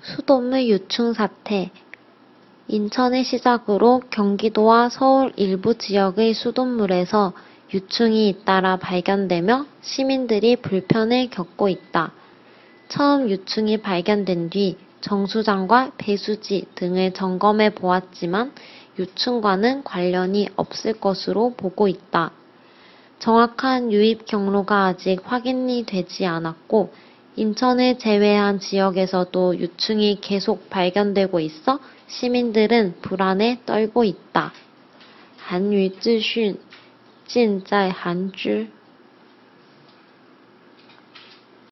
수돗물 유충 사태 인천을 시작으로 경기도와 서울 일부 지역의 수돗물에서 유충이 잇따라 발견되며 시민들이 불편을 겪고 있다. 처음 유충이 발견된 뒤 정수장과 배수지 등을 점검해 보았지만 유충과는 관련이 없을 것으로 보고 있다. 정확한 유입 경로가 아직 확인이 되지 않았고 인천을 제외한 지역에서도 유충이 계속 발견되고 있어 시민들은 불안에 떨고 있다. 韩语资讯尽在韩知